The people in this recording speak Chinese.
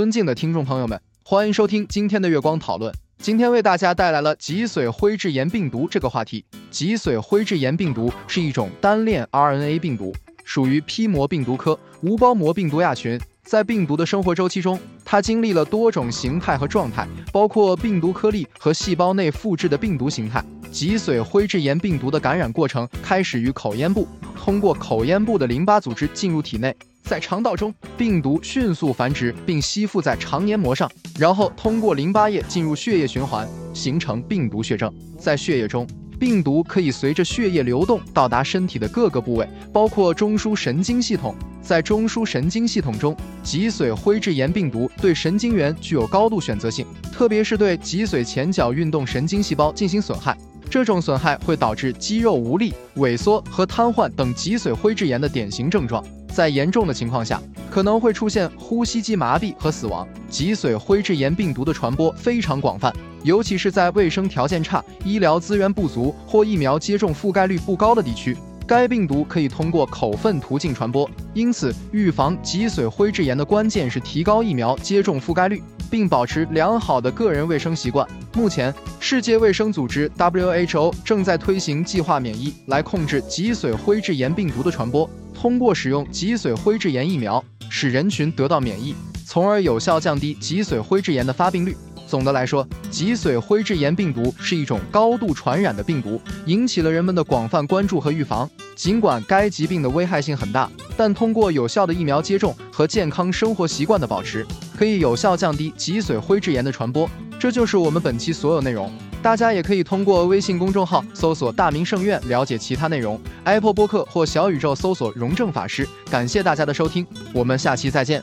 尊敬的听众朋友们，欢迎收听今天的月光讨论。今天为大家带来了脊髓灰质炎病毒这个话题。脊髓灰质炎病毒是一种单链 RNA 病毒，属于披膜病毒科无包膜病毒亚群。在病毒的生活周期中，它经历了多种形态和状态，包括病毒颗粒和细胞内复制的病毒形态。脊髓灰质炎病毒的感染过程开始于口咽部，通过口咽部的淋巴组织进入体内。在肠道中，病毒迅速繁殖并吸附在肠黏膜上，然后通过淋巴液进入血液循环，形成病毒血症。在血液中，病毒可以随着血液流动到达身体的各个部位，包括中枢神经系统。在中枢神经系统中，脊髓灰质炎病毒对神经元具有高度选择性，特别是对脊髓前角运动神经细胞进行损害。这种损害会导致肌肉无力、萎缩和瘫痪等脊髓灰质炎的典型症状。在严重的情况下，可能会出现呼吸机麻痹和死亡。脊髓灰质炎病毒的传播非常广泛，尤其是在卫生条件差、医疗资源不足或疫苗接种覆盖率不高的地区。该病毒可以通过口粪途径传播，因此预防脊髓灰质炎的关键是提高疫苗接种覆盖率，并保持良好的个人卫生习惯。目前，世界卫生组织 WHO 正在推行计划免疫来控制脊髓灰质炎病毒的传播。通过使用脊髓灰质炎疫苗，使人群得到免疫，从而有效降低脊髓灰质炎的发病率。总的来说，脊髓灰质炎病毒是一种高度传染的病毒，引起了人们的广泛关注和预防。尽管该疾病的危害性很大，但通过有效的疫苗接种和健康生活习惯的保持，可以有效降低脊髓灰质炎的传播。这就是我们本期所有内容。大家也可以通过微信公众号搜索“大明圣院”了解其他内容，Apple 播客或小宇宙搜索“荣正法师”。感谢大家的收听，我们下期再见。